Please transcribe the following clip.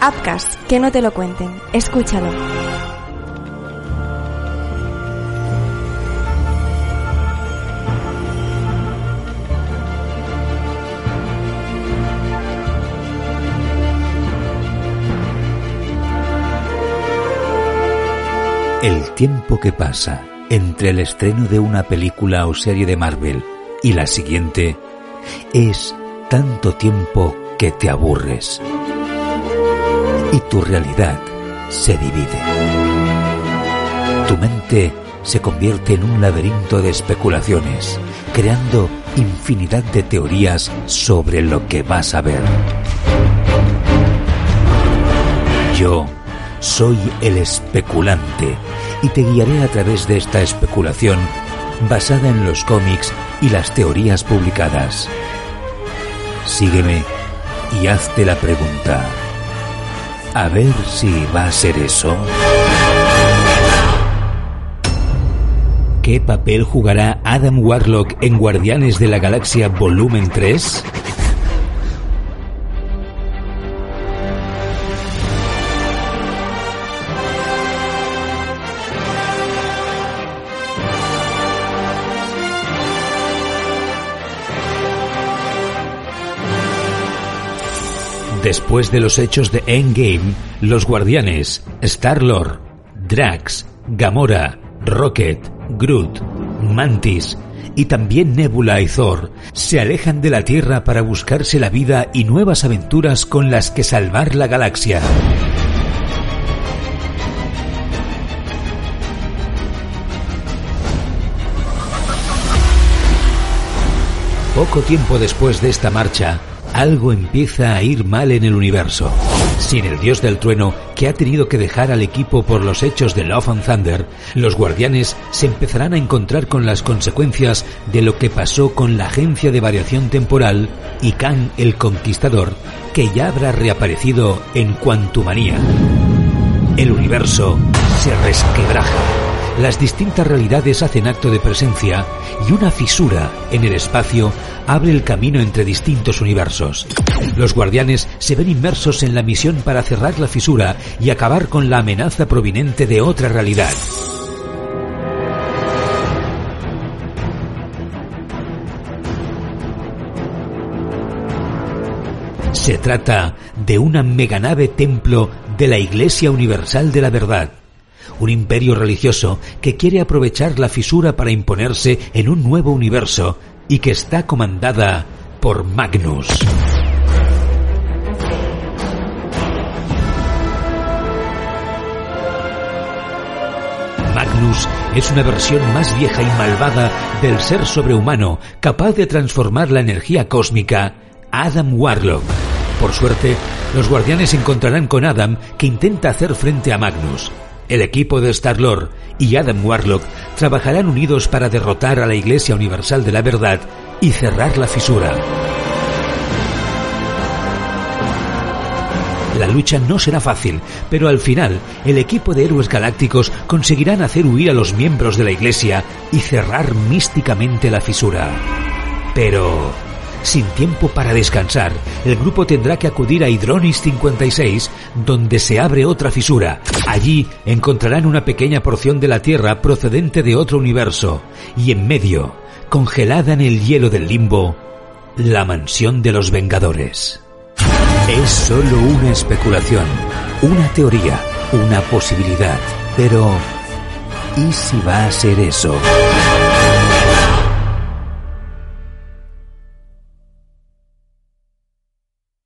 Upcast, que no te lo cuenten. Escúchalo. El tiempo que pasa entre el estreno de una película o serie de Marvel y la siguiente es tanto tiempo que te aburres y tu realidad se divide. Tu mente se convierte en un laberinto de especulaciones, creando infinidad de teorías sobre lo que vas a ver. Yo soy el especulante y te guiaré a través de esta especulación basada en los cómics y las teorías publicadas. Sígueme y hazte la pregunta. A ver si va a ser eso. ¿Qué papel jugará Adam Warlock en Guardianes de la Galaxia Volumen 3? Después de los hechos de Endgame, los guardianes, Star-Lord, Drax, Gamora, Rocket, Groot, Mantis y también Nebula y Thor se alejan de la Tierra para buscarse la vida y nuevas aventuras con las que salvar la galaxia. Poco tiempo después de esta marcha, algo empieza a ir mal en el universo. Sin el dios del trueno, que ha tenido que dejar al equipo por los hechos de Love and Thunder, los guardianes se empezarán a encontrar con las consecuencias de lo que pasó con la agencia de variación temporal y Khan el Conquistador, que ya habrá reaparecido en Quantumania. El universo se resquebraja las distintas realidades hacen acto de presencia y una fisura en el espacio abre el camino entre distintos universos. Los guardianes se ven inmersos en la misión para cerrar la fisura y acabar con la amenaza proveniente de otra realidad. Se trata de una meganave templo de la Iglesia Universal de la Verdad un imperio religioso que quiere aprovechar la fisura para imponerse en un nuevo universo y que está comandada por Magnus. Magnus es una versión más vieja y malvada del ser sobrehumano capaz de transformar la energía cósmica Adam Warlock. Por suerte, los guardianes encontrarán con Adam que intenta hacer frente a Magnus. El equipo de Star-Lord y Adam Warlock trabajarán unidos para derrotar a la Iglesia Universal de la Verdad y cerrar la fisura. La lucha no será fácil, pero al final el equipo de héroes galácticos conseguirán hacer huir a los miembros de la Iglesia y cerrar místicamente la fisura. Pero sin tiempo para descansar, el grupo tendrá que acudir a Hydronis 56, donde se abre otra fisura. Allí encontrarán una pequeña porción de la Tierra procedente de otro universo, y en medio, congelada en el hielo del limbo, la mansión de los Vengadores. Es solo una especulación, una teoría, una posibilidad, pero ¿y si va a ser eso?